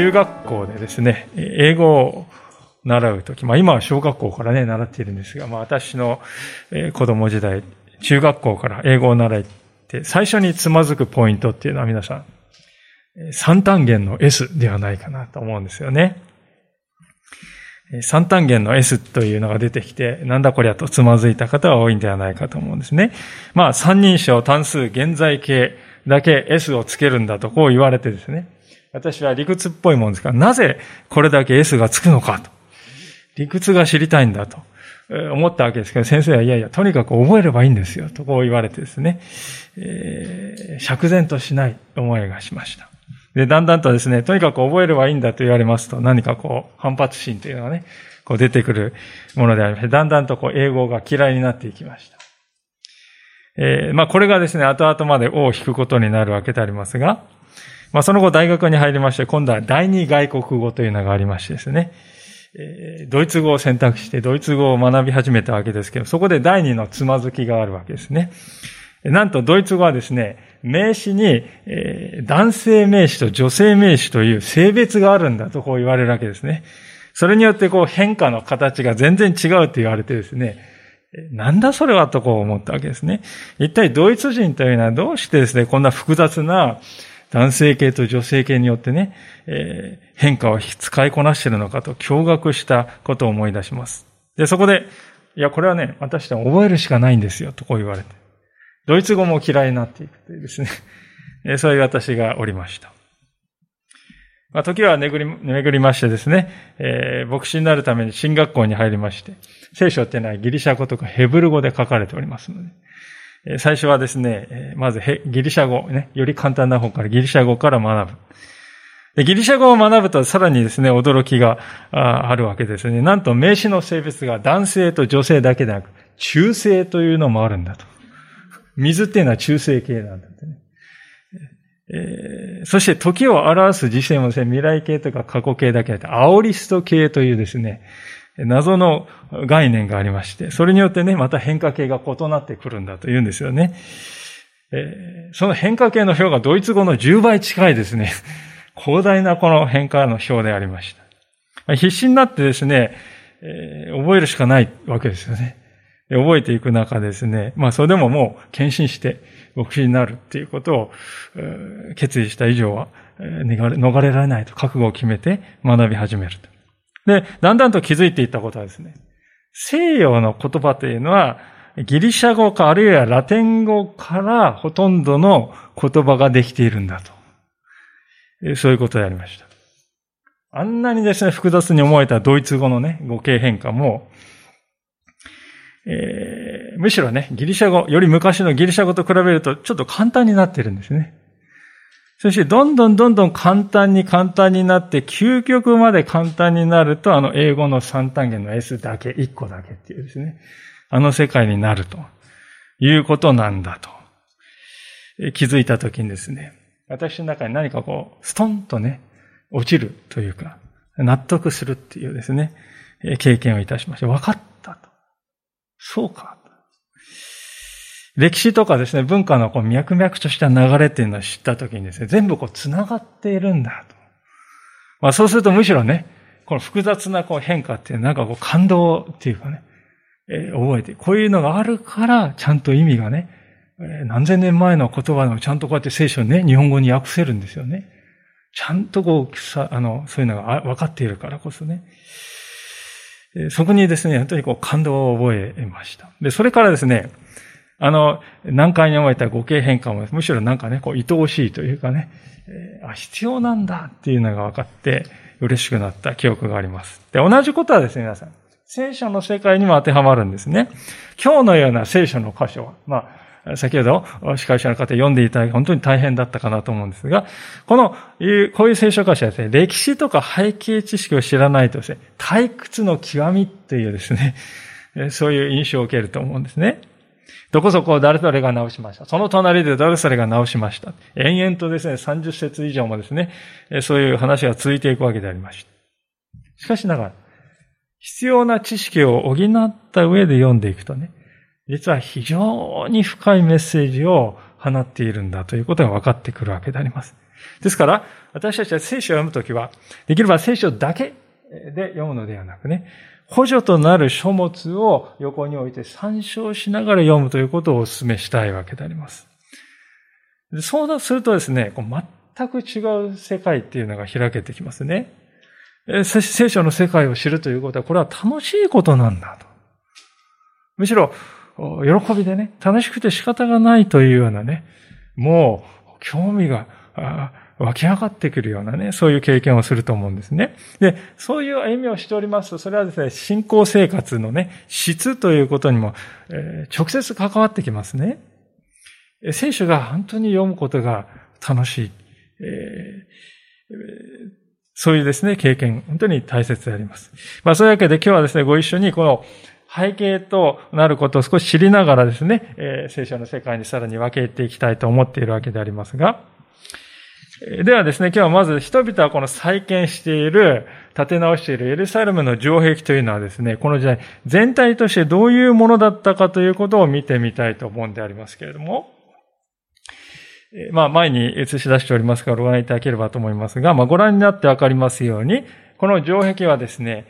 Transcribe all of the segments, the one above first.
中学校でですね、英語を習うとき、まあ今は小学校からね、習っているんですが、まあ私の子供時代、中学校から英語を習って、最初につまずくポイントっていうのは皆さん、三単元の S ではないかなと思うんですよね。三単元の S というのが出てきて、なんだこりゃとつまずいた方は多いんではないかと思うんですね。まあ三人称単数現在形だけ S をつけるんだとこう言われてですね。私は理屈っぽいもんですから、なぜこれだけ S がつくのかと。理屈が知りたいんだと思ったわけですけど、先生はいやいや、とにかく覚えればいいんですよ、とこう言われてですね、えー、釈然としない思いがしました。で、だんだんとですね、とにかく覚えればいいんだと言われますと、何かこう、反発心というのがね、こう出てくるものでありまして、だんだんとこう、英語が嫌いになっていきました。えー、まあこれがですね、後々まで尾を引くことになるわけでありますが、まあ、その後大学に入りまして、今度は第二外国語というのがありましてですね、えドイツ語を選択してドイツ語を学び始めたわけですけど、そこで第二のつまずきがあるわけですね。なんとドイツ語はですね、名詞に、え男性名詞と女性名詞という性別があるんだとこう言われるわけですね。それによってこう変化の形が全然違うと言われてですね、なんだそれはとこう思ったわけですね。一体ドイツ人というのはどうしてですね、こんな複雑な男性系と女性系によってね、えー、変化を使いこなしているのかと驚愕したことを思い出します。で、そこで、いや、これはね、私は覚えるしかないんですよ、とこう言われて。ドイツ語も嫌いになっていくというですね、え、そういう私がおりました。まあ、時は巡り、巡りましてですね、えー、牧師になるために進学校に入りまして、聖書っていうのはギリシャ語とかヘブル語で書かれておりますので、最初はですね、まずギリシャ語、ね、より簡単な方からギリシャ語から学ぶ。ギリシャ語を学ぶとさらにですね、驚きがあるわけですね。なんと名詞の性別が男性と女性だけでなく、中性というのもあるんだと。水っていうのは中性系なんだってね。えー、そして時を表す時世もですね、未来系とか過去形だけで、アオリスト系というですね、謎の概念がありまして、それによってね、また変化系が異なってくるんだと言うんですよね。その変化系の表がドイツ語の10倍近いですね、広大なこの変化の表でありました。必死になってですね、覚えるしかないわけですよね。覚えていく中ですね、まあそれでももう献身して牧師になるっていうことを、決意した以上は逃れられないと覚悟を決めて学び始めると。で、だんだんと気づいていったことはですね、西洋の言葉というのは、ギリシャ語かあるいはラテン語からほとんどの言葉ができているんだと。そういうことでありました。あんなにですね、複雑に思えたドイツ語のね、語形変化も、えー、むしろね、ギリシャ語、より昔のギリシャ語と比べるとちょっと簡単になってるんですね。そしてどんどんどんどん簡単に簡単になって、究極まで簡単になると、あの英語の三単元の S だけ、1個だけっていうですね、あの世界になるということなんだと。気づいたときにですね、私の中に何かこう、ストンとね、落ちるというか、納得するっていうですね、経験をいたしました。分かったと。そうか。歴史とかですね、文化のこう脈々とした流れっていうのを知ったときにですね、全部こう繋がっているんだと。まあそうするとむしろね、この複雑なこう変化っていうなんかこう感動っていうかね、えー、覚えて、こういうのがあるから、ちゃんと意味がね、えー、何千年前の言葉でもちゃんとこうやって聖書にね、日本語に訳せるんですよね。ちゃんとこう、さあの、そういうのが分かっているからこそね。えそこにですね、本当にこう感動を覚えました。で、それからですね、あの、難解に思えた語形変化も、むしろなんかね、こう、愛おしいというかね、えー、あ、必要なんだっていうのが分かって、嬉しくなった記憶があります。で、同じことはですね、皆さん。聖書の世界にも当てはまるんですね。今日のような聖書の箇所は、まあ、先ほど司会者の方読んでいただき本当に大変だったかなと思うんですが、この、こういう聖書歌詞はですね、歴史とか背景知識を知らないとですね、退屈の極みというですね、そういう印象を受けると思うんですね。どこそこ誰々が直しました？その隣で誰々が直しました？延々とですね、30節以上もですね、そういう話が続いていくわけでありました。しかしながら、必要な知識を補った上で読んでいくとね、実は非常に深いメッセージを放っているんだということが分かってくるわけであります。ですから、私たちは聖書を読むときは、できれば聖書だけで読むのではなくね、補助となる書物を横に置いて参照しながら読むということをお勧めしたいわけであります。そうするとですね、全く違う世界っていうのが開けてきますね。聖書の世界を知るということは、これは楽しいことなんだと。むしろ、喜びでね、楽しくて仕方がないというようなね、もう、興味が湧き上がってくるようなね、そういう経験をすると思うんですね。で、そういう歩みをしておりますと、それはですね、信仰生活のね、質ということにも、えー、直接関わってきますね。聖書が本当に読むことが楽しい。えー、そういうですね、経験、本当に大切であります。まあそういうわけで今日はですね、ご一緒にこの背景となることを少し知りながらですね、えー、聖書の世界にさらに分けていきたいと思っているわけでありますが、ではですね、今日はまず人々はこの再建している、建て直しているエルサレムの城壁というのはですね、この時代全体としてどういうものだったかということを見てみたいと思うんでありますけれども、まあ前に映し出しておりますからご覧いただければと思いますが、まあご覧になってわかりますように、この城壁はですね、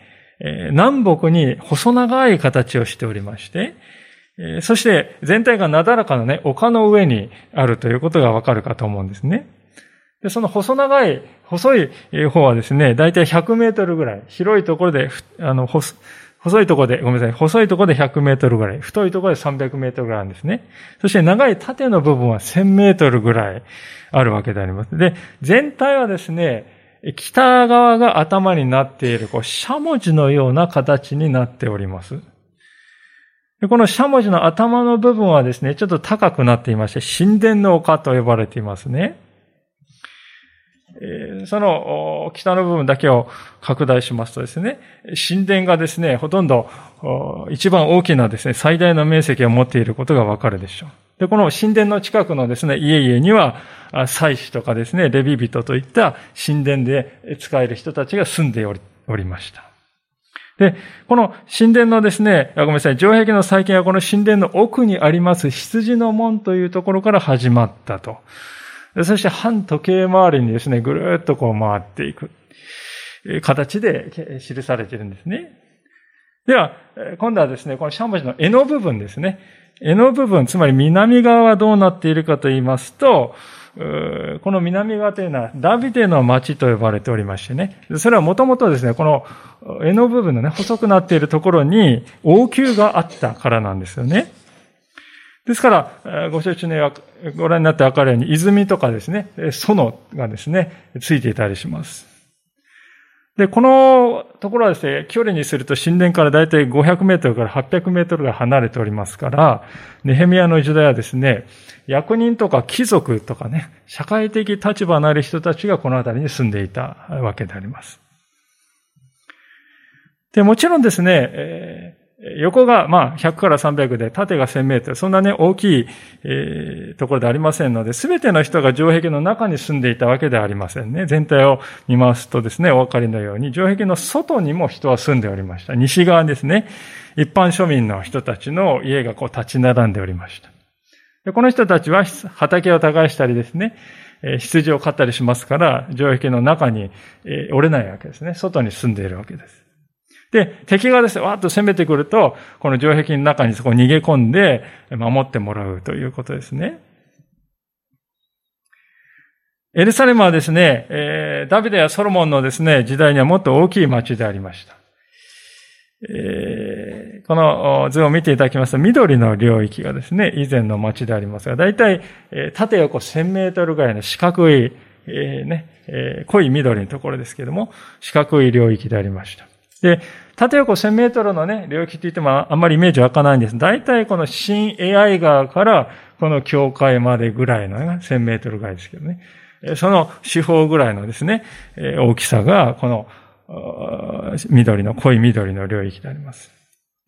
南北に細長い形をしておりまして、そして全体がなだらかなね、丘の上にあるということがわかるかと思うんですね。で、その細長い、細い方はですね、だいたい100メートルぐらい。広いところで、あの、細いところで、ごめんなさい。細いところで100メートルぐらい。太いところで300メートルぐらいなんですね。そして長い縦の部分は1000メートルぐらいあるわけであります。で、全体はですね、北側が頭になっている、こう、しゃもじのような形になっております。このしゃもじの頭の部分はですね、ちょっと高くなっていまして、神殿の丘と呼ばれていますね。その北の部分だけを拡大しますとですね、神殿がですね、ほとんど一番大きなですね、最大の面積を持っていることがわかるでしょう。で、この神殿の近くのですね、家々には、祭司とかですね、レビ人といった神殿で使える人たちが住んでおりました。で、この神殿のですね、ごめんなさい、城壁の再建はこの神殿の奥にあります羊の門というところから始まったと。そして反時計回りにですね、ぐるっとこう回っていく形で記されているんですね。では、今度はですね、このシャンボジの柄の部分ですね。柄の部分、つまり南側はどうなっているかと言いますと、この南側というのはダビデの町と呼ばれておりましてね。それはもともとですね、この柄の部分のね、細くなっているところに王宮があったからなんですよね。ですから、ご承知のようご覧になってわかるように、泉とかですね、園がですね、ついていたりします。で、このところはですね、距離にすると神殿からだいたい500メートルから800メートルが離れておりますから、ネヘミヤの時代はですね、役人とか貴族とかね、社会的立場のある人たちがこの辺りに住んでいたわけであります。で、もちろんですね、横が、まあ、100から300で、縦が1000メートル。そんなね、大きい、えー、ところでありませんので、すべての人が城壁の中に住んでいたわけではありませんね。全体を見ますとですね、お分かりのように、城壁の外にも人は住んでおりました。西側ですね、一般庶民の人たちの家がこう立ち並んでおりました。でこの人たちは畑を耕したりですね、羊を飼ったりしますから、城壁の中に折れないわけですね。外に住んでいるわけです。で、敵がですね、わーっと攻めてくると、この城壁の中にそこ逃げ込んで守ってもらうということですね。エルサレムはですね、えー、ダビデやソロモンのですね、時代にはもっと大きい町でありました。えー、この図を見ていただきますと、緑の領域がですね、以前の町でありますが、だいたい縦横1000メートルぐらいの四角い、えー、ね、えー、濃い緑のところですけれども、四角い領域でありました。で、縦横1000メートルのね、領域って言ってもあんまりイメージ湧かないんです。大体この新 AI 側からこの教会までぐらいの、ね1000メートルぐらいですけどね。その四方ぐらいのですね、大きさが、この、緑の、濃い緑の領域であります。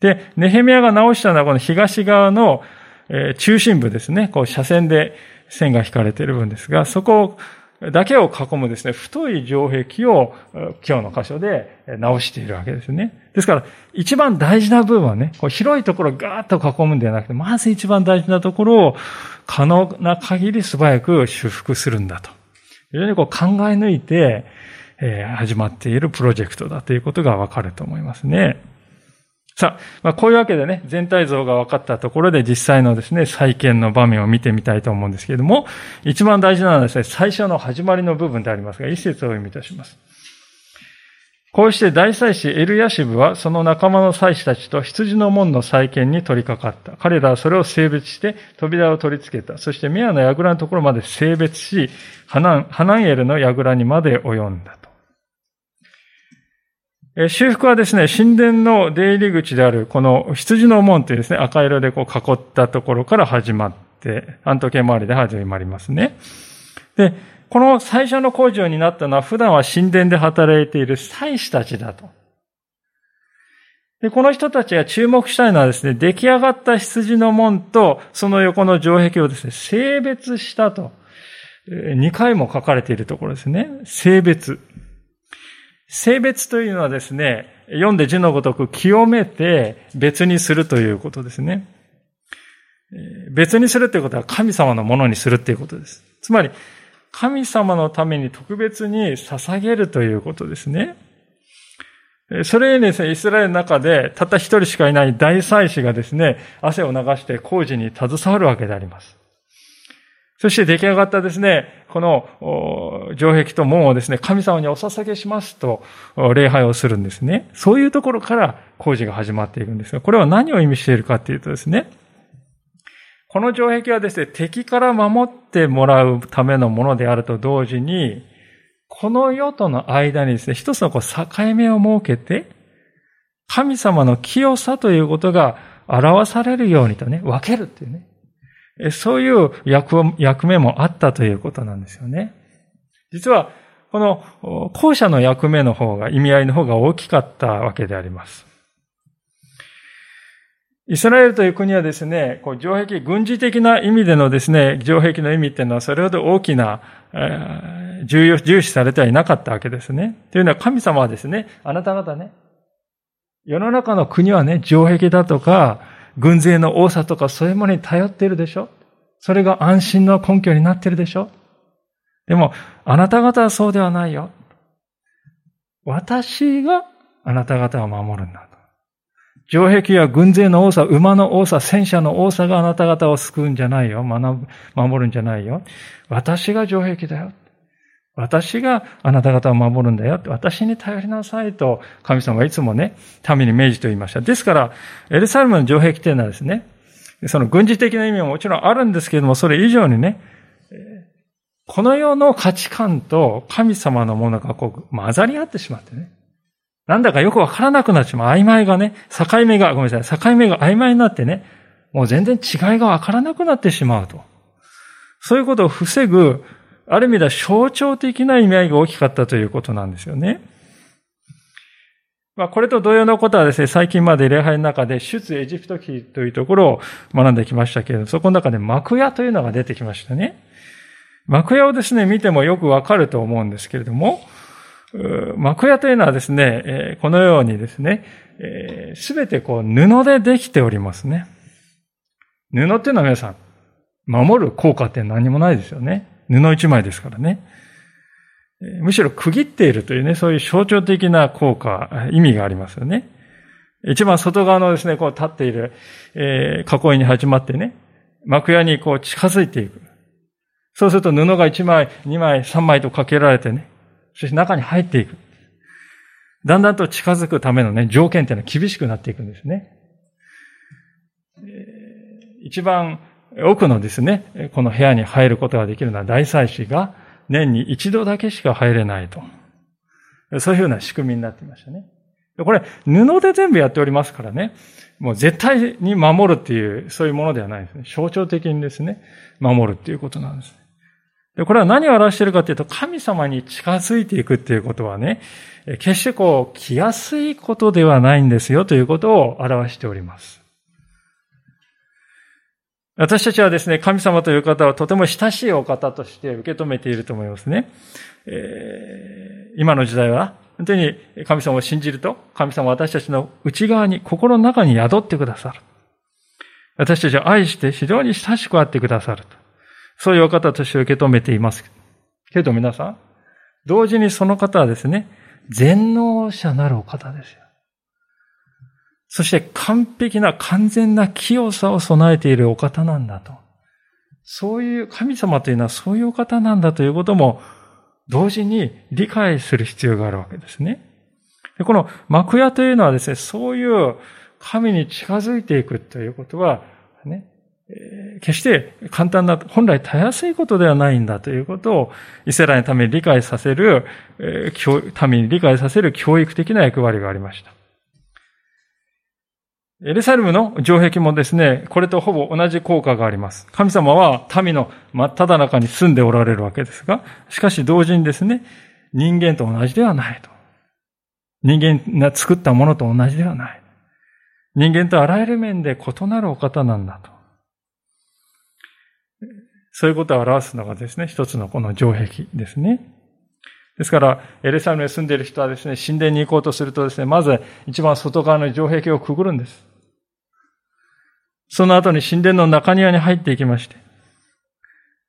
で、ネヘミヤが直したのはこの東側の中心部ですね。こう斜線で線が引かれている分ですが、そこをだけを囲むですね、太い城壁を今日の箇所で直しているわけですね。ですから、一番大事な部分はね、こう広いところをガーッと囲むんではなくて、まず一番大事なところを可能な限り素早く修復するんだと。非常にこう考え抜いて、え、始まっているプロジェクトだということがわかると思いますね。さあ、まあ、こういうわけでね、全体像が分かったところで実際のですね、再建の場面を見てみたいと思うんですけれども、一番大事なのはですね、最初の始まりの部分でありますが、一節を読みいたします。こうして大祭司エルヤシブはその仲間の祭司たちと羊の門の再建に取り掛かった。彼らはそれを性別して扉を取り付けた。そしてミアの櫓のところまで性別し、ハナンハナンエルの櫓にまで及んだ。修復はですね、神殿の出入り口である、この羊の門というですね、赤色でこう囲ったところから始まって、安時計回りで始まりますね。で、この最初の工場になったのは、普段は神殿で働いている祭司たちだと。で、この人たちが注目したいのはですね、出来上がった羊の門と、その横の城壁をですね、性別したと。2回も書かれているところですね。性別。性別というのはですね、読んで字のごとく清めて別にするということですね。別にするということは神様のものにするということです。つまり、神様のために特別に捧げるということですね。それにですね、イスラエルの中でたった一人しかいない大祭司がですね、汗を流して工事に携わるわけであります。そして出来上がったですね、この城壁と門をですね、神様にお捧げしますと礼拝をするんですね。そういうところから工事が始まっていくんですが、これは何を意味しているかというとですね、この城壁はですね、敵から守ってもらうためのものであると同時に、この世との間にですね、一つのこう境目を設けて、神様の清さということが表されるようにとね、分けるっていうね。そういう役役目もあったということなんですよね。実は、この後者の役目の方が、意味合いの方が大きかったわけであります。イスラエルという国はですね、こう城壁、軍事的な意味でのですね、城壁の意味っていうのはそれほど大きな、えー、重要、重視されてはいなかったわけですね。というのは神様はですね、あなた方ね、世の中の国はね、城壁だとか、軍勢の多さとかそういうものに頼っているでしょ？それが安心の根拠になっているでしょ？でも、あなた方はそうではないよ。私があなた方を守るんだと。城壁や軍勢の多さ、馬の多さ、戦車の多さがあなた方を救うんじゃないよ。守るんじゃないよ。私が城壁だよ。私があなた方を守るんだよって。私に頼りなさいと神様はいつもね、民に命じて言いました。ですから、エルサレムの城壁っていうのはですね、その軍事的な意味ももちろんあるんですけれども、それ以上にね、この世の価値観と神様のものがこう混ざり合ってしまってね。なんだかよくわからなくなってしまう。曖昧がね、境目が、ごめんなさい、境目が曖昧になってね、もう全然違いがわからなくなってしまうと。そういうことを防ぐある意味では象徴的な意味合いが大きかったということなんですよね。まあ、これと同様のことはですね、最近まで礼拝の中で、出エジプト記というところを学んできましたけれど、そこの中で幕屋というのが出てきましたね。幕屋をですね、見てもよくわかると思うんですけれども、幕屋というのはですね、このようにですね、すべてこう布でできておりますね。布っていうのは皆さん、守る効果って何もないですよね。布一枚ですからね。むしろ区切っているというね、そういう象徴的な効果、意味がありますよね。一番外側のですね、こう立っている、えー、囲いに始まってね、幕屋にこう近づいていく。そうすると布が一枚、二枚、三枚とかけられてね、そして中に入っていく。だんだんと近づくためのね、条件っていうのは厳しくなっていくんですね。一番奥のですね、この部屋に入ることができるのは大祭司が年に一度だけしか入れないと。そういうふうな仕組みになっていましたね。これ、布で全部やっておりますからね。もう絶対に守るっていう、そういうものではないですね。象徴的にですね、守るっていうことなんです。で、これは何を表しているかというと、神様に近づいていくっていうことはね、決してこう、来やすいことではないんですよということを表しております。私たちはですね、神様という方はとても親しいお方として受け止めていると思いますね。えー、今の時代は、本当に神様を信じると、神様は私たちの内側に、心の中に宿ってくださる。私たちを愛して非常に親しくあってくださると。そういうお方として受け止めています。けど皆さん、同時にその方はですね、全能者なるお方ですよ。そして完璧な完全な清さを備えているお方なんだと。そういう神様というのはそういうお方なんだということも同時に理解する必要があるわけですね。この幕屋というのはですね、そういう神に近づいていくということは、ね、決して簡単な、本来たやすいことではないんだということを、イスラエルのために理解させる、民に理解させる教育的な役割がありました。エルサレムの城壁もですね、これとほぼ同じ効果があります。神様は民の真っ只中に住んでおられるわけですが、しかし同時にですね、人間と同じではないと。人間が作ったものと同じではない。人間とあらゆる面で異なるお方なんだと。そういうことを表すのがですね、一つのこの城壁ですね。ですから、エルサレムに住んでいる人はですね、神殿に行こうとするとですね、まず一番外側の城壁をくぐるんです。その後に神殿の中庭に入っていきまして、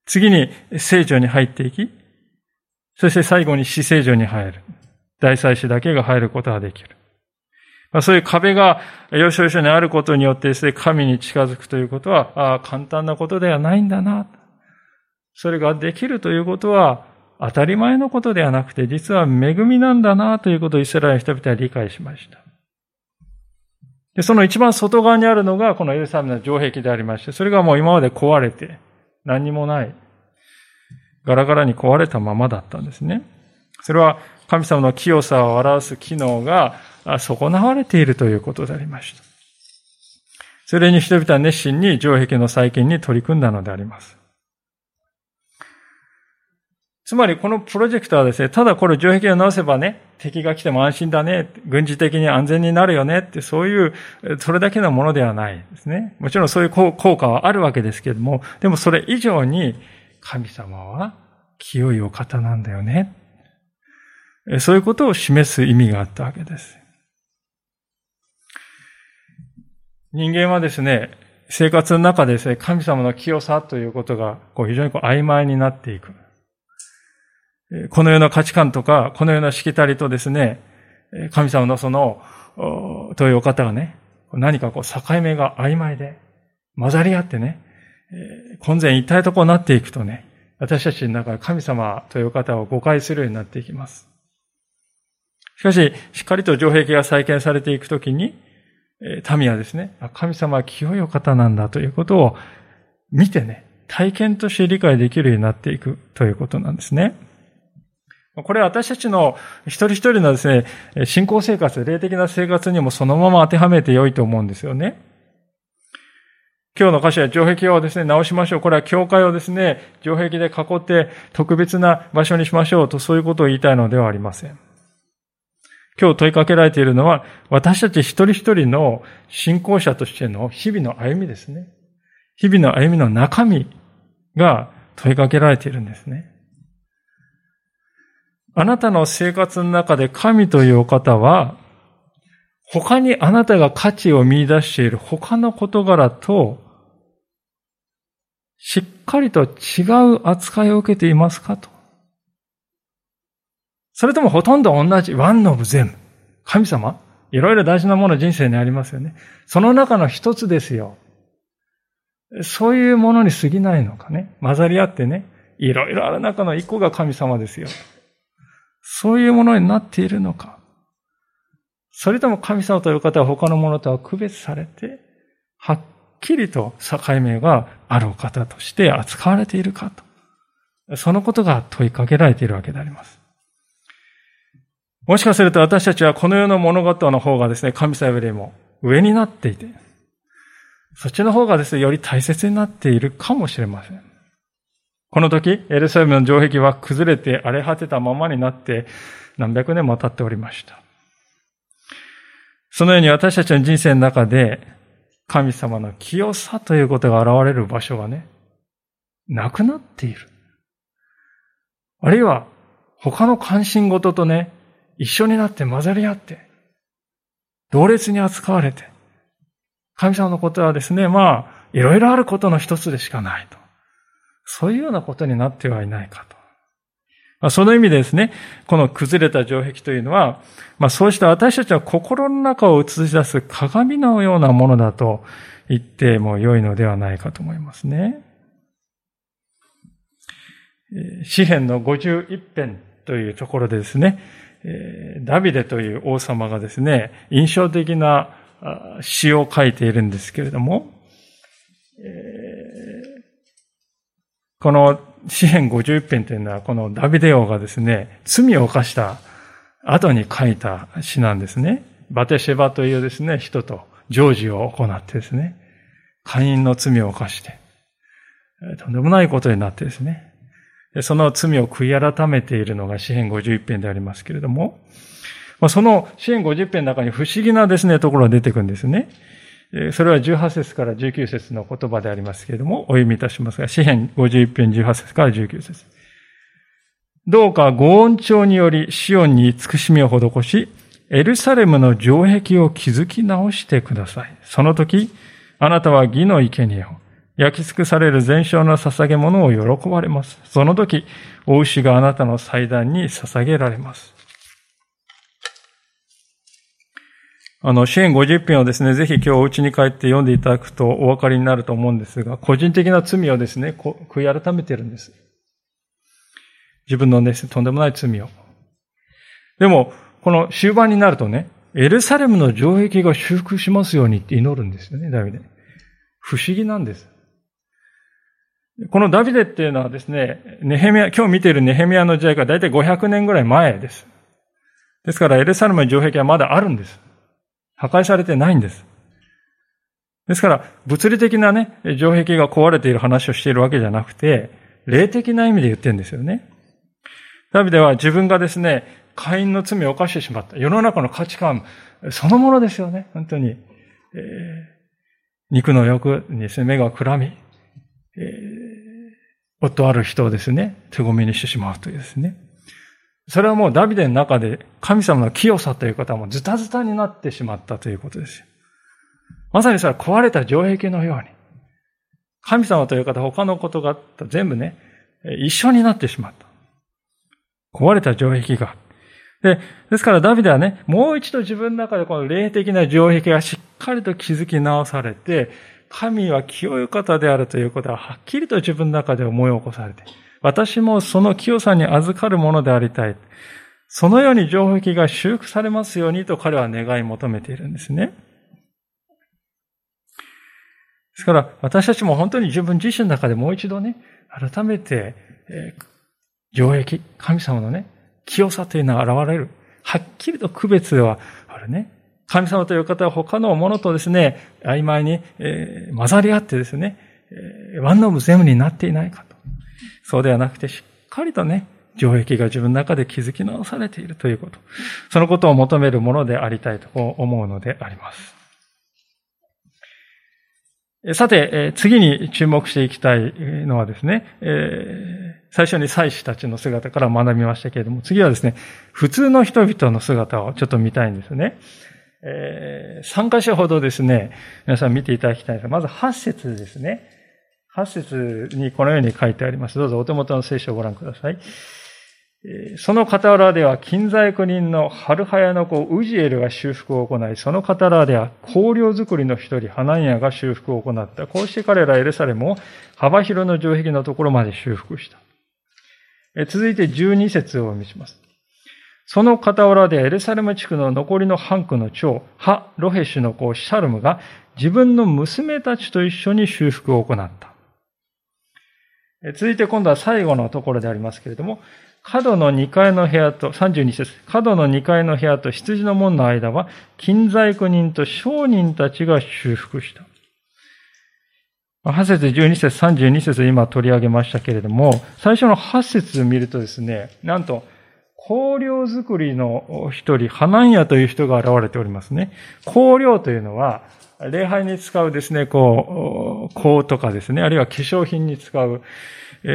次に聖女に入っていき、そして最後に死聖女に入る。大祭司だけが入ることができる。まあ、そういう壁が要所要所にあることによってですね、神に近づくということは、ああ簡単なことではないんだな。それができるということは、当たり前のことではなくて、実は恵みなんだなということをイスラエル人々は理解しました。で、その一番外側にあるのが、このエルサレムの城壁でありまして、それがもう今まで壊れて、何にもない、ガラガラに壊れたままだったんですね。それは神様の清さを表す機能が損なわれているということでありました。それに人々は熱心に城壁の再建に取り組んだのであります。つまりこのプロジェクトはですね、ただこれ城壁を直せばね、敵が来ても安心だね、軍事的に安全になるよねって、そういう、それだけのものではないですね。もちろんそういう効果はあるわけですけれども、でもそれ以上に神様は清いお方なんだよね。そういうことを示す意味があったわけです。人間はですね、生活の中でですね、神様の清さということがこう非常にこう曖昧になっていく。このような価値観とか、このようなしきたりとですね、神様のその、というお方がね、何かこう境目が曖昧で、混ざり合ってね、混然一体とこうなっていくとね、私たちの中で神様という方を誤解するようになっていきます。しかし、しっかりと城壁が再建されていくときに、民はですね、神様は清いお方なんだということを見てね、体験として理解できるようになっていくということなんですね。これは私たちの一人一人のですね、信仰生活、霊的な生活にもそのまま当てはめて良いと思うんですよね。今日の歌詞は城壁をですね、直しましょう。これは教会をですね、城壁で囲って特別な場所にしましょうと、そういうことを言いたいのではありません。今日問いかけられているのは、私たち一人一人の信仰者としての日々の歩みですね。日々の歩みの中身が問いかけられているんですね。あなたの生活の中で神というお方は、他にあなたが価値を見出している他の事柄と、しっかりと違う扱いを受けていますかと。それともほとんど同じ、ワンノブ全部。神様いろいろ大事なもの人生にありますよね。その中の一つですよ。そういうものに過ぎないのかね。混ざり合ってね。いろいろある中の一個が神様ですよ。そういうものになっているのか。それとも神様という方は他のものとは区別されて、はっきりと境目があるお方として扱われているかと。そのことが問いかけられているわけであります。もしかすると私たちはこの世の物事の方がですね、神様よりも上になっていて、そっちの方がですね、より大切になっているかもしれません。この時、エルサレムの城壁は崩れて荒れ果てたままになって何百年も経っておりました。そのように私たちの人生の中で神様の清さということが現れる場所がね、なくなっている。あるいは他の関心事とね、一緒になって混ざり合って、同列に扱われて、神様のことはですね、まあ、いろいろあることの一つでしかないと。そういうようなことになってはいないかと。まあ、その意味でですね、この崩れた城壁というのは、まあ、そうした私たちは心の中を映し出す鏡のようなものだと言っても良いのではないかと思いますね。詩篇の51編というところでですね、ダビデという王様がですね、印象的な詩を書いているんですけれども、この詩篇51編というのは、このダビデ王がですね、罪を犯した後に書いた詩なんですね。バテシェバというですね、人と常時を行ってですね、会員の罪を犯して、とんでもないことになってですね、その罪を悔い改めているのが詩篇51編でありますけれども、その詩篇50編の中に不思議なですね、ところが出てくるんですね。それは18節から19節の言葉でありますけれども、お読みいたしますが、詩篇51編18節から19節どうかご恩長によりシオンに慈しみを施し、エルサレムの城壁を築き直してください。その時、あなたは義の生贄を、焼き尽くされる全焼の捧げ物を喜ばれます。その時、お牛があなたの祭壇に捧げられます。あの、支援50編をですね、ぜひ今日お家に帰って読んでいただくとお分かりになると思うんですが、個人的な罪をですね、悔い改めてるんです。自分のね、とんでもない罪を。でも、この終盤になるとね、エルサレムの城壁が修復しますようにって祈るんですよね、ダビデ。不思議なんです。このダビデっていうのはですね、ネヘミヤ、今日見ているネヘミヤの時代から大体500年ぐらい前です。ですからエルサレムの城壁はまだあるんです。破壊されてないんです。ですから、物理的なね、城壁が壊れている話をしているわけじゃなくて、霊的な意味で言ってるんですよね。ダビデは自分がですね、会員の罪を犯してしまった。世の中の価値観そのものですよね。本当に。えー、肉の欲にですね目がくらみ、えー、夫ある人をですね、手ごめにしてしまうというですね。それはもうダビデの中で神様の清さという方はもうズタズタになってしまったということですよ。まさにそれは壊れた城壁のように。神様という方、他のことが全部ね、一緒になってしまった。壊れた城壁が。で、ですからダビデはね、もう一度自分の中でこの霊的な城壁がしっかりと築き直されて、神は清い方であるということははっきりと自分の中で思い起こされて、私もその清さに預かるものでありたい。そのように城壁が修復されますようにと彼は願い求めているんですね。ですから、私たちも本当に自分自身の中でもう一度ね、改めて、えー、城壁、神様のね、清さというのが現れる。はっきりと区別ではあるね。神様という方は他のものとですね、曖昧に、えー、混ざり合ってですね、えー、ワンノブ全部になっていないかと。そうではなくて、しっかりとね、城壁が自分の中で築き直されているということ。そのことを求めるものでありたいと思うのであります。さて、次に注目していきたいのはですね、最初に祭司たちの姿から学びましたけれども、次はですね、普通の人々の姿をちょっと見たいんですね。3箇所ほどですね、皆さん見ていただきたいんですが、まず8節ですね。8節にこのように書いてあります。どうぞお手元の聖書をご覧ください。その傍らでは、近在国人のハルハヤの子ウジエルが修復を行い、その傍らでは、香料作りの一人、ハナンヤが修復を行った。こうして彼らエルサレムを幅広の城壁のところまで修復した。続いて12節を見します。その傍らでエルサレム地区の残りの半区の長、ハ・ロヘシュの子シャルムが自分の娘たちと一緒に修復を行った。続いて今度は最後のところでありますけれども、角の2階の部屋と、32節、角の2階の部屋と羊の門の間は、金細工人と商人たちが修復した。8節、12節、32節今取り上げましたけれども、最初の8節見るとですね、なんと、香料作りの一人、ハナンヤという人が現れておりますね。香料というのは、礼拝に使うですね、こう、こうとかですね、あるいは化粧品に使う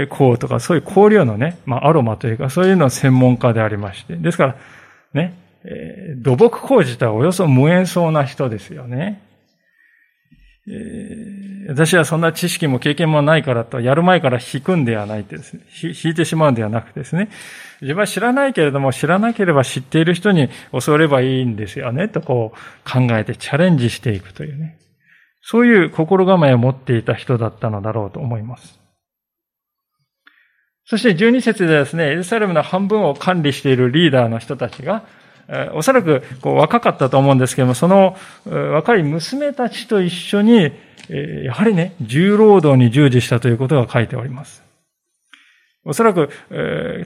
こうとか、そういう香料のね、まあ、アロマというか、そういうの専門家でありまして。ですから、ね、えー、土木工事とはおよそ無縁そうな人ですよね。えー、私はそんな知識も経験もないからと、やる前から引くんではないってですね。引いてしまうんではなくてですね。自分は知らないけれども、知らなければ知っている人に教わればいいんですよね、とこう考えてチャレンジしていくというね。そういう心構えを持っていた人だったのだろうと思います。そして12節でですね、エルサレムの半分を管理しているリーダーの人たちが、おそらくこう若かったと思うんですけども、その若い娘たちと一緒に、やはりね、重労働に従事したということが書いております。おそらく、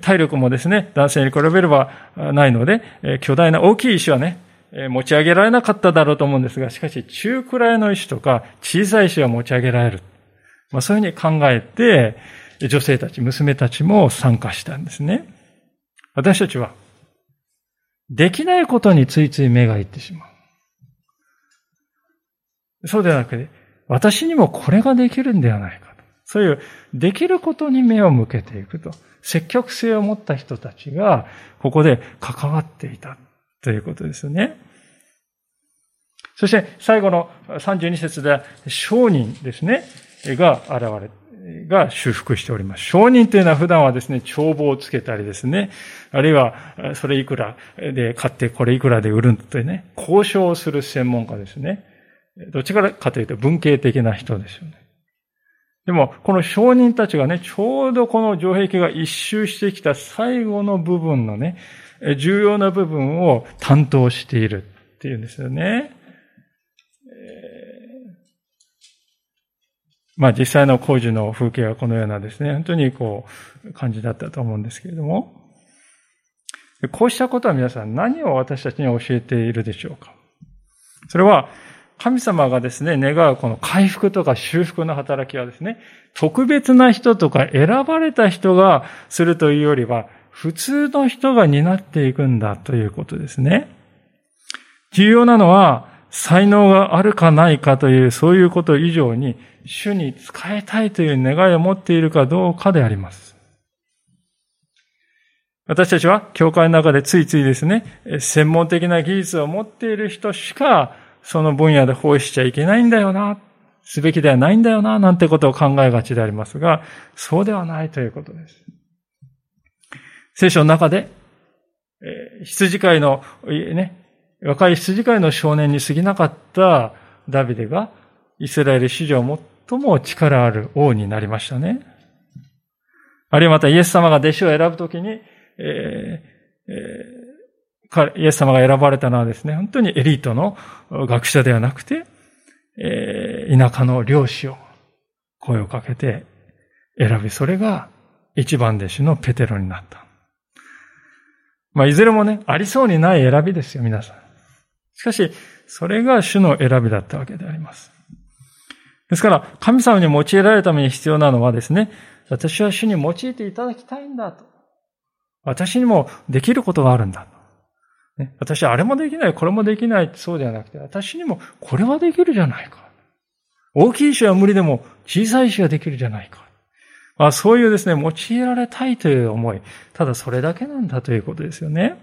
体力もですね、男性に比べればないので、巨大な大きい石はね、持ち上げられなかっただろうと思うんですが、しかし中くらいの石とか小さい石は持ち上げられる。まあ、そういうふうに考えて、女性たち、娘たちも参加したんですね。私たちは、できないことについつい目がいってしまう。そうではなくて、私にもこれができるんではないかと。そういう、できることに目を向けていくと。積極性を持った人たちが、ここで関わっていたということですね。そして、最後の32節では、商人ですね、が現れが修復しております。商人というのは普段はですね、帳簿をつけたりですね、あるいは、それいくらで買ってこれいくらで売るんというね、交渉をする専門家ですね。どっちからかというと文系的な人ですよね。でも、この商人たちがね、ちょうどこの城壁が一周してきた最後の部分のね、重要な部分を担当しているっていうんですよね。まあ実際の工事の風景はこのようなですね、本当にこう、感じだったと思うんですけれども、こうしたことは皆さん何を私たちに教えているでしょうか？それは、神様がですね、願うこの回復とか修復の働きはですね、特別な人とか選ばれた人がするというよりは、普通の人が担っていくんだということですね。重要なのは、才能があるかないかという、そういうこと以上に、主に仕えたいという願いを持っているかどうかであります。私たちは教会の中でついついですね、専門的な技術を持っている人しかその分野で奉仕しちゃいけないんだよな、すべきではないんだよな、なんてことを考えがちでありますが、そうではないということです。聖書の中で、羊飼いの、ね、若い羊飼いの少年に過ぎなかったダビデが、イスラエル史上最も力ある王になりましたね。あるいはまたイエス様が弟子を選ぶときに、えーえー、イエス様が選ばれたのはですね、本当にエリートの学者ではなくて、えー、田舎の漁師を声をかけて選び、それが一番弟子のペテロになった。まあ、いずれもね、ありそうにない選びですよ、皆さん。しかし、それが主の選びだったわけであります。ですから、神様に用いられるために必要なのはですね、私は主に用いていただきたいんだと。私にもできることがあるんだ。ね、私はあれもできない、これもできない、そうではなくて、私にもこれはできるじゃないか。大きい石は無理でも小さい石はできるじゃないか。まあ、そういうですね、用いられたいという思い。ただそれだけなんだということですよね。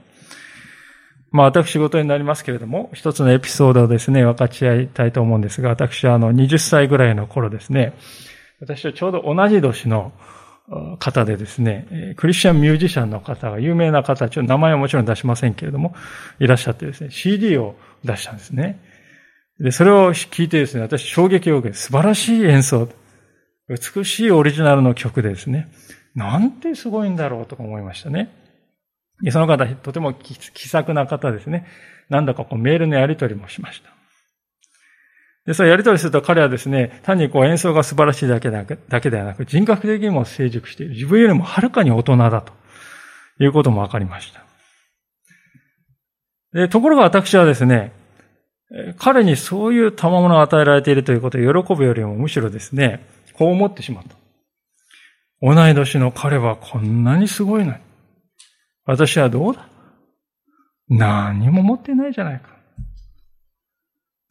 まあ私事になりますけれども、一つのエピソードをですね、分かち合いたいと思うんですが、私はあの20歳ぐらいの頃ですね、私はちょうど同じ年の方でですね、クリスチャンミュージシャンの方が、有名な方、ちょっと名前はもちろん出しませんけれども、いらっしゃってですね、CD を出したんですね。で、それを聞いてですね、私衝撃を受けて、素晴らしい演奏、美しいオリジナルの曲でですね、なんてすごいんだろうとか思いましたね。その方、とても気さくな方ですね。なんだかこうメールのやり取りもしました。で、それやり取りすると彼はですね、単にこう演奏が素晴らしいだけだけではなく、人格的にも成熟している。自分よりもはるかに大人だということも分かりました。で、ところが私はですね、彼にそういう賜物が与えられているということを喜ぶよりもむしろですね、こう思ってしまった。同い年の彼はこんなにすごいのに。私はどうだ？何も持ってないじゃないか。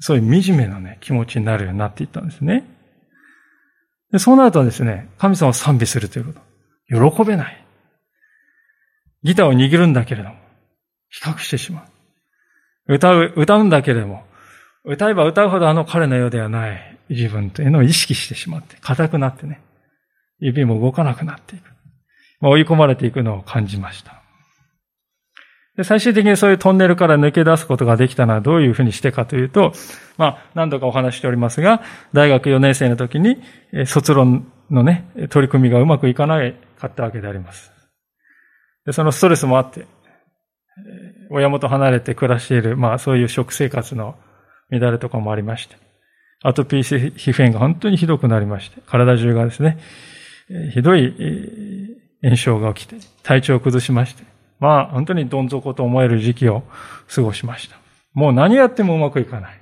そういう惨めなね、気持ちになるようになっていったんですね。でそうなるとですね、神様を賛美するということ。喜べない。ギターを握るんだけれども、比較してしまう。歌う、歌うんだけれども、歌えば歌うほどあの彼のようではない自分というのを意識してしまって、硬くなってね、指も動かなくなっていく。まあ追い込まれていくのを感じました。で最終的にそういうトンネルから抜け出すことができたのはどういうふうにしてかというと、まあ、何度かお話しておりますが、大学4年生の時に、卒論のね、取り組みがうまくいかないかったわけであります。でそのストレスもあって、親元離れて暮らしている、まあそういう食生活の乱れとかもありまして、アトピー皮膚炎が本当にひどくなりまして、体中がですね、ひどい炎症が起きて、体調を崩しまして、まあ本当にどん底と思える時期を過ごしました。もう何やってもうまくいかない。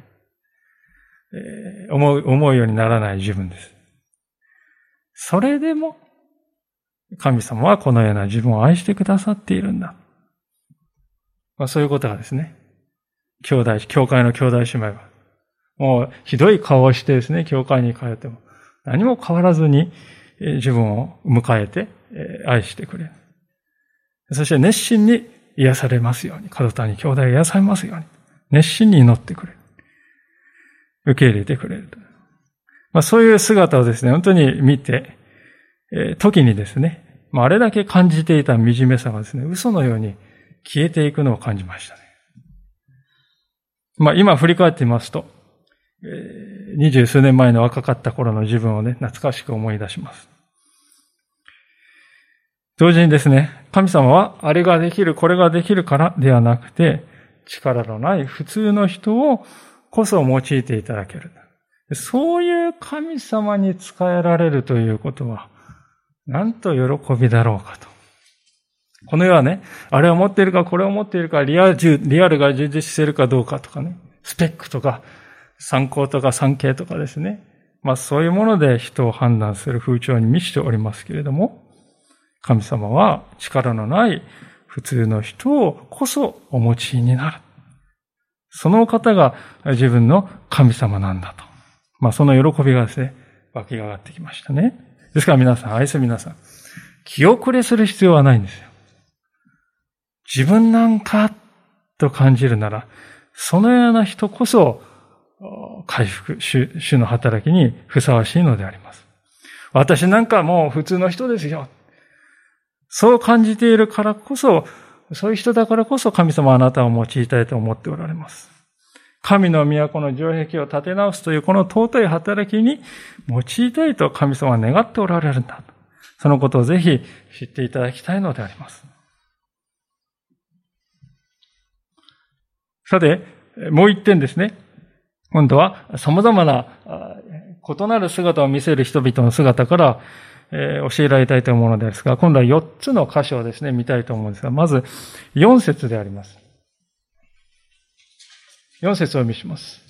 えー、思う、思うようにならない自分です。それでも、神様はこのような自分を愛してくださっているんだ。まあ、そういうことがですね、兄弟、教会の兄弟姉妹は、もうひどい顔をしてですね、教会に通っても、何も変わらずに自分を迎えて愛してくれる。そして熱心に癒されますように、門谷兄弟癒されますように、熱心に祈ってくれる。受け入れてくれる。まあ、そういう姿をですね、本当に見て、え時にですね、まあ、あれだけ感じていた惨めさがですね、嘘のように消えていくのを感じましたね。まあ、今振り返ってみますと、二十数年前の若かった頃の自分をね、懐かしく思い出します。同時にですね、神様はあれができる、これができるからではなくて、力のない普通の人をこそ用いていただける。そういう神様に仕えられるということは、なんと喜びだろうかと。この世はね、あれを持っているか、これを持っているか、リアルが充実しているかどうかとかね、スペックとか、参考とか産経とかですね。まあそういうもので人を判断する風潮に満ちておりますけれども、神様は力のない普通の人をこそお持ちになる。その方が自分の神様なんだと。まあその喜びがですね、湧き上がってきましたね。ですから皆さん、愛する皆さん、気遅れする必要はないんですよ。自分なんかと感じるなら、そのような人こそ回復、主の働きにふさわしいのであります。私なんかもう普通の人ですよ。そう感じているからこそ、そういう人だからこそ神様あなたを用いたいと思っておられます。神の都の城壁を立て直すというこの尊い働きに用いたいと神様は願っておられるんだ。そのことをぜひ知っていただきたいのであります。さて、もう一点ですね。今度は様々な異なる姿を見せる人々の姿からえ、教えられたいと思うのですが、今度は4つの箇所をですね、見たいと思うんですが、まず4節であります。4節を見します。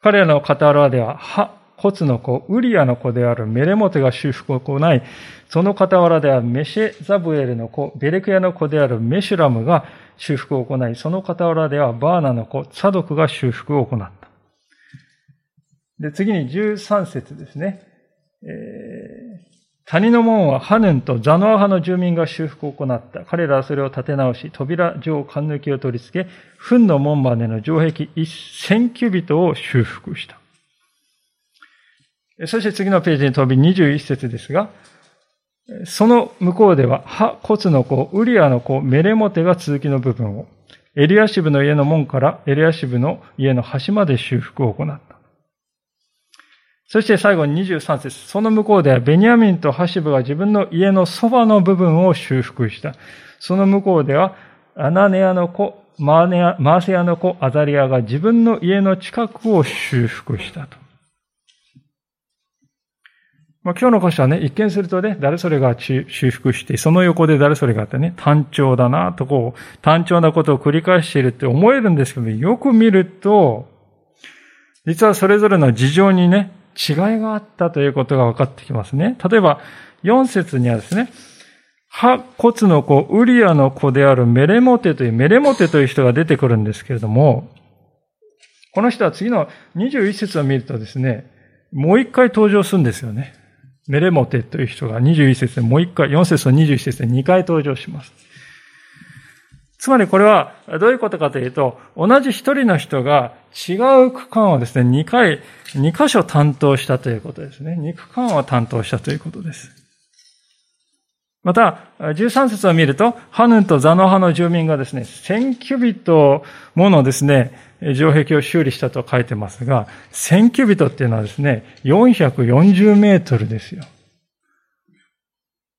彼らの傍らでは、ハ、骨の子、ウリアの子であるメレモテが修復を行い、その傍らではメシェザブエルの子、ベレクヤの子であるメシュラムが修復を行い、その傍らではバーナの子、サドクが修復を行った。で、次に13節ですね。えー谷の門はハヌンとザノア派の住民が修復を行った。彼らはそれを立て直し、扉上缶抜きを取り付け、糞の門までの城壁一千キュビトを修復した。そして次のページに飛び21節ですが、その向こうでは、ハ、コツの子、ウリアの子、メレモテが続きの部分を、エリアシブの家の門からエリアシブの家の端まで修復を行った。そして最後に23節その向こうではベニヤミンとハシブが自分の家のそばの部分を修復した。その向こうではアナネアの子、マーネアマーセアの子、アザリアが自分の家の近くを修復したと。まあ、今日の箇所はね、一見するとね、誰それが修復して、その横で誰それがあってね、単調だなとこう、単調なことを繰り返しているって思えるんですけど、よく見ると、実はそれぞれの事情にね、違いがあったということが分かってきますね。例えば、4節にはですね、ハ骨の子、ウリアの子であるメレモテという、メレモテという人が出てくるんですけれども、この人は次の21節を見るとですね、もう一回登場するんですよね。メレモテという人が21節でもう一回、4節と21節で2回登場します。つまりこれはどういうことかというと、同じ一人の人が違う区間をですね、2回、2箇所担当したということですね。2区間を担当したということです。また、13節を見ると、ハヌンとザノ派の住民がですね、1000キュビットものですね、城壁を修理したと書いてますが、1000キュビットっていうのはですね、440メートルですよ。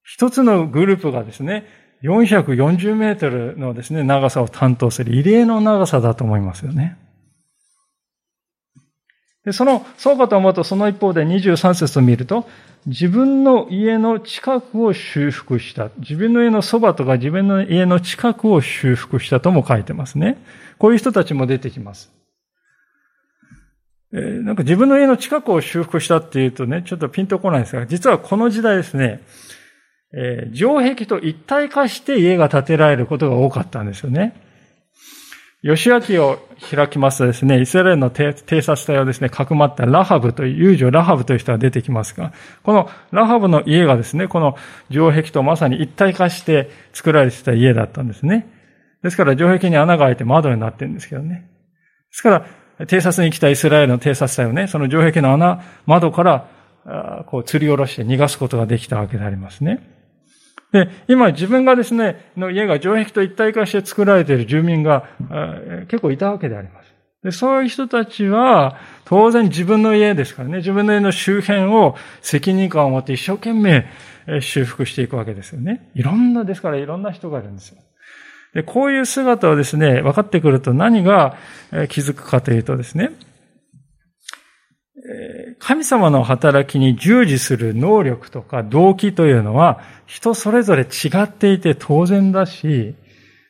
一つのグループがですね、440メートルのですね、長さを担当する異例の長さだと思いますよね。で、その、そうかと思うと、その一方で23節を見ると、自分の家の近くを修復した。自分の家のそばとか自分の家の近くを修復したとも書いてますね。こういう人たちも出てきます。えー、なんか自分の家の近くを修復したっていうとね、ちょっとピンとこないですが、実はこの時代ですね、えー、城壁と一体化して家が建てられることが多かったんですよね。吉明を開きますとですね、イスラエルの偵察隊をですね、かくまったラハブという、友情ラハブという人が出てきますが、このラハブの家がですね、この城壁とまさに一体化して作られてた家だったんですね。ですから城壁に穴が開いて窓になってるんですけどね。ですから、偵察に来たイスラエルの偵察隊をね、その城壁の穴、窓から、こう、吊り下ろして逃がすことができたわけでありますね。で、今自分がですね、の家が城壁と一体化して作られている住民が結構いたわけであります。でそういう人たちは、当然自分の家ですからね、自分の家の周辺を責任感を持って一生懸命修復していくわけですよね。いろんな、ですからいろんな人がいるんですよ。で、こういう姿をですね、分かってくると何が気づくかというとですね、神様の働きに従事する能力とか動機というのは人それぞれ違っていて当然だし、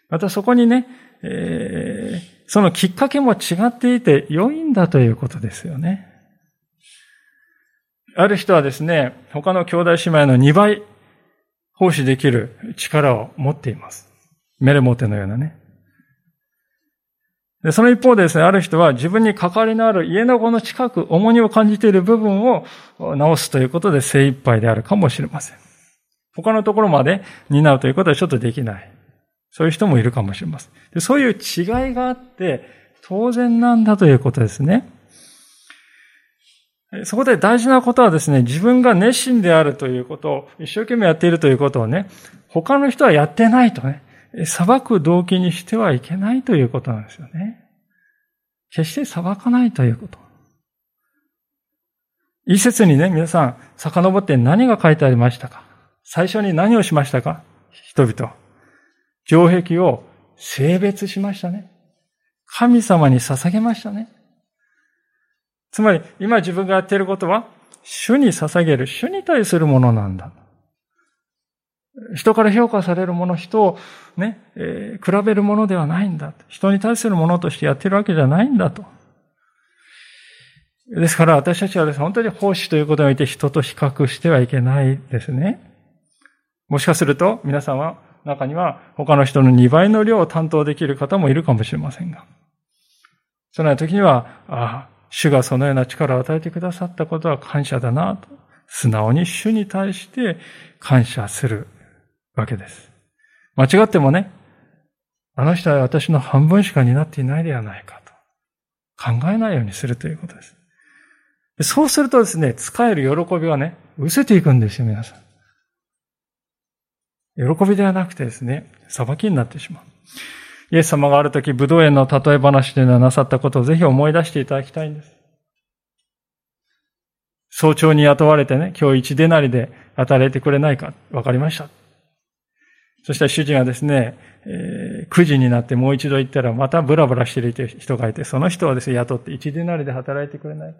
またそこにね、えー、そのきっかけも違っていて良いんだということですよね。ある人はですね、他の兄弟姉妹の2倍奉仕できる力を持っています。メレモテのようなね。でその一方でですね、ある人は自分に関わりのある家の子の近く、重荷を感じている部分を直すということで精一杯であるかもしれません。他のところまで担うということはちょっとできない。そういう人もいるかもしれません。でそういう違いがあって、当然なんだということですね。そこで大事なことはですね、自分が熱心であるということを、一生懸命やっているということをね、他の人はやってないとね、裁く動機にしてはいけないということなんですよね。決して裁かないということ。一節にね、皆さん、遡って何が書いてありましたか？最初に何をしましたか？人々。城壁を性別しましたね。神様に捧げましたね。つまり、今自分がやっていることは、主に捧げる、主に対するものなんだ。人から評価されるもの、人をね、えー、比べるものではないんだ。人に対するものとしてやってるわけじゃないんだと。ですから私たちはですね、本当に奉仕ということにおいて人と比較してはいけないですね。もしかすると皆さんは中には他の人の2倍の量を担当できる方もいるかもしれませんが。そのような時には、ああ、主がそのような力を与えてくださったことは感謝だなと。素直に主に対して感謝するわけです。間違ってもね、あの人は私の半分しか担っていないではないかと考えないようにするということです。そうするとですね、使える喜びはね、失せていくんですよ、皆さん。喜びではなくてですね、裁きになってしまう。イエス様がある時、武道園の例え話でなさったことをぜひ思い出していただきたいんです。早朝に雇われてね、今日一デナリで働いてくれないか、わかりました。そしたら主人はですね、えー、9時になってもう一度行ったらまたブラブラしている人がいて、その人をですね、雇って1デナリで働いてくれない。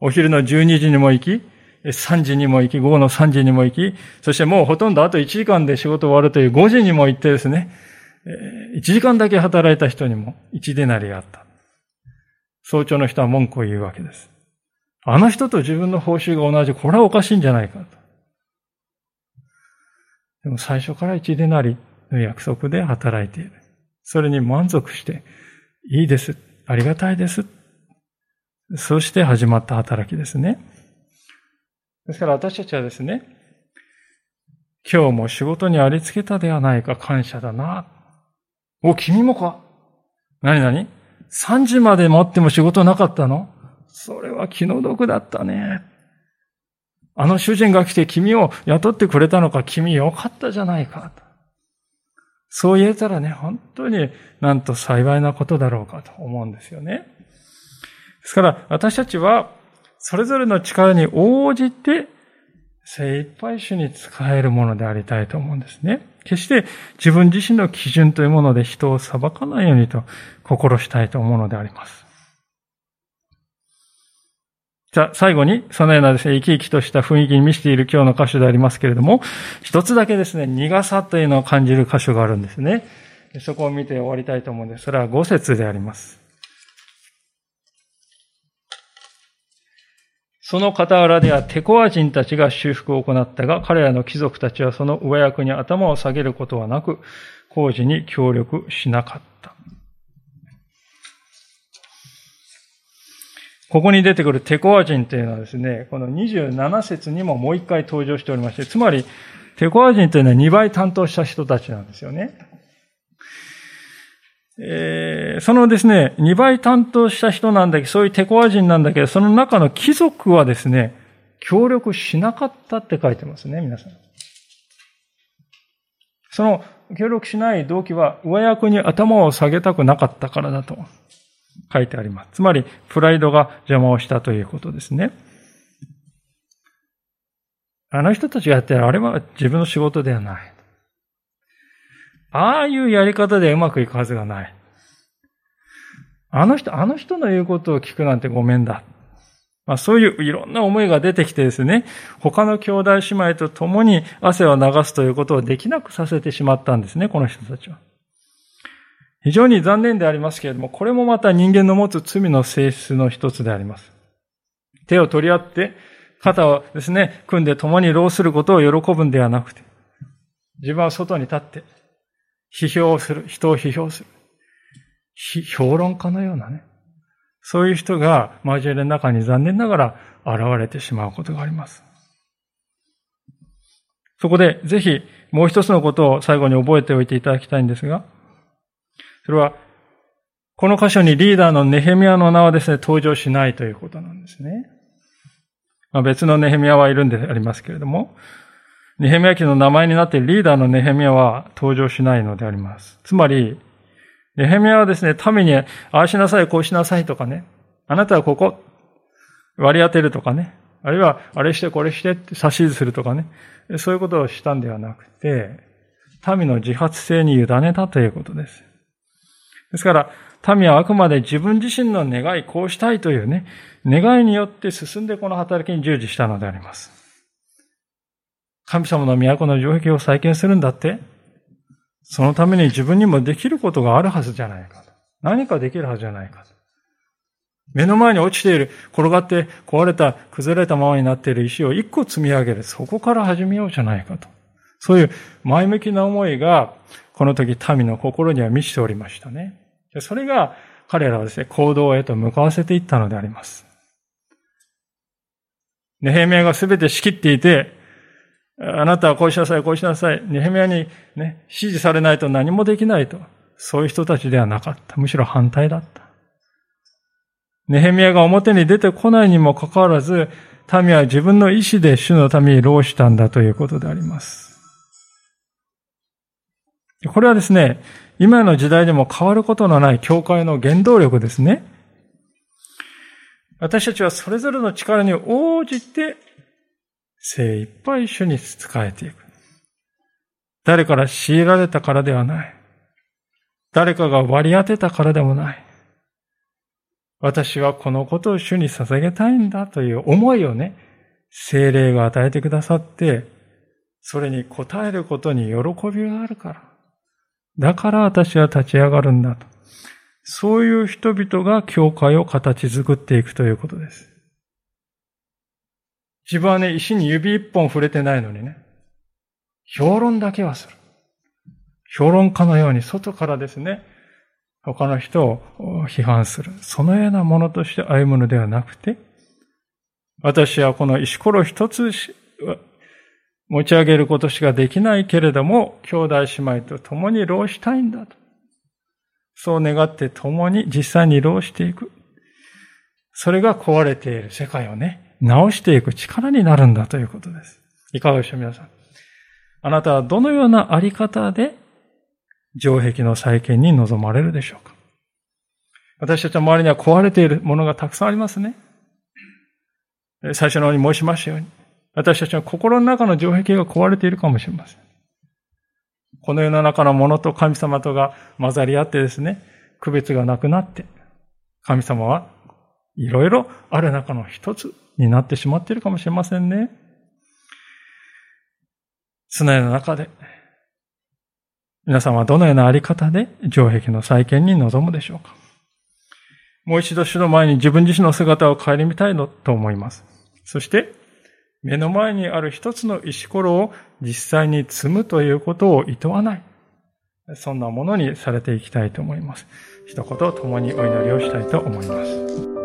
お昼の12時にも行き、3時にも行き、午後の3時にも行き、そしてもうほとんどあと1時間で仕事終わるという5時にも行ってですね、1時間だけ働いた人にも1デナリあった。早朝の人は文句を言うわけです。あの人と自分の報酬が同じ、これはおかしいんじゃないかと。でも最初から1デナリの約束で働いている。それに満足して、いいです。ありがたいです。そして始まった働きですね。ですから私たちはですね、今日も仕事にありつけたではないか感謝だな。お、君もか何々 ?3 時まで待っても仕事なかったの？それは気の毒だったね。あの主人が来て君を雇ってくれたのか、君よかったじゃないか。そう言えたらね、本当になんと幸いなことだろうかと思うんですよね。ですから私たちはそれぞれの力に応じて精一杯主に使えるものでありたいと思うんですね。決して自分自身の基準というもので人を裁かないようにと心したいと思うのであります。じゃあ、最後に、そのようなですね、生き生きとした雰囲気に見せている今日の箇所でありますけれども、一つだけですね、苦さというのを感じる箇所があるんですね。そこを見て終わりたいと思うんです。それは五節であります。その傍らではテコア人たちが修復を行ったが、彼らの貴族たちはその上役に頭を下げることはなく、工事に協力しなかったここに出てくるテコア人というのはですね、この27節にももう一回登場しておりまして、つまり、テコア人というのは2倍担当した人たちなんですよね。えー、そのですね、2倍担当した人なんだけど、そういうテコア人なんだけど、その中の貴族はですね、協力しなかったって書いてますね、皆さん。その協力しない動機は、上役に頭を下げたくなかったからだと。書いてあります。つまり、プライドが邪魔をしたということですね。あの人たちがやってるあれは自分の仕事ではない。ああいうやり方でうまくいくはずがない。あの人、あの人の言うことを聞くなんてごめんだ。まあ、そういういろんな思いが出てきてですね、他の兄弟姉妹と共に汗を流すということをできなくさせてしまったんですね、この人たちは。非常に残念でありますけれども、これもまた人間の持つ罪の性質の一つであります。手を取り合って、肩をですね、組んで共に労することを喜ぶんではなくて、自分は外に立って、批評する、人を批評する。評論家のようなね、そういう人が交わりの中に残念ながら現れてしまうことがあります。そこでぜひもう一つのことを最後に覚えておいていただきたいんですが、それは、この箇所にリーダーのネヘミヤの名はですね、登場しないということなんですね。まあ、別のネヘミヤはいるんでありますけれども、ネヘミヤ記の名前になっているリーダーのネヘミヤは登場しないのであります。つまり、ネヘミヤはですね、民に、ああしなさい、こうしなさいとかね、あなたはここ、割り当てるとかね、あるいは、あれしてこれしてって指図するとかね、そういうことをしたんではなくて、民の自発性に委ねたということです。ですから、民はあくまで自分自身の願い、こうしたいというね、願いによって進んでこの働きに従事したのであります。神様の都の城壁を再建するんだってそのために自分にもできることがあるはずじゃないかと。何かできるはずじゃないかと。目の前に落ちている、転がって壊れた、崩れたままになっている石を一個積み上げる。そこから始めようじゃないかと。そういう前向きな思いが、この時民の心には満ちておりましたね。それが彼らをですね、行動へと向かわせていったのであります。ネヘミヤが全て仕切っていて、あなたはこうしなさい、こうしなさい。ネヘミヤにね、指示されないと何もできないと。そういう人たちではなかった。むしろ反対だった。ネヘミヤが表に出てこないにもかかわらず、民は自分の意志で主のために労したんだということであります。これはですね、今の時代でも変わることのない教会の原動力ですね。私たちはそれぞれの力に応じて精一杯主に仕えていく。誰から強いられたからではない。誰かが割り当てたからでもない。私はこのことを主に捧げたいんだという思いをね、精霊が与えてくださって、それに応えることに喜びがあるから。だから私は立ち上がるんだと。そういう人々が教会を形作っていくということです。自分はね、石に指一本触れてないのにね、評論だけはする。評論家のように外からですね、他の人を批判する。そのようなものとして歩むのではなくて、私はこの石ころ一つ持ち上げることしかできないけれども、兄弟姉妹と共に労したいんだと。そう願って共に実際に労していく。それが壊れている世界をね、直していく力になるんだということです。いかがでしょう、皆さん。あなたはどのようなあり方で城壁の再建に臨まれるでしょうか私たちの周りには壊れているものがたくさんありますね。最初の方に申しましたように、私たちの心の中の城壁が壊れているかもしれません。この世の中のものと神様とが混ざり合ってですね、区別がなくなって、神様はいろいろある中の一つになってしまっているかもしれませんね。常の中で皆さんはどのようなあり方で城壁の再建に臨むでしょうかもう一度主の前に自分自身の姿を顧みたいのと思います。そして、目の前にある一つの石ころを実際に積むということを厭わない。そんなものにされていきたいと思います。一言共にお祈りをしたいと思います。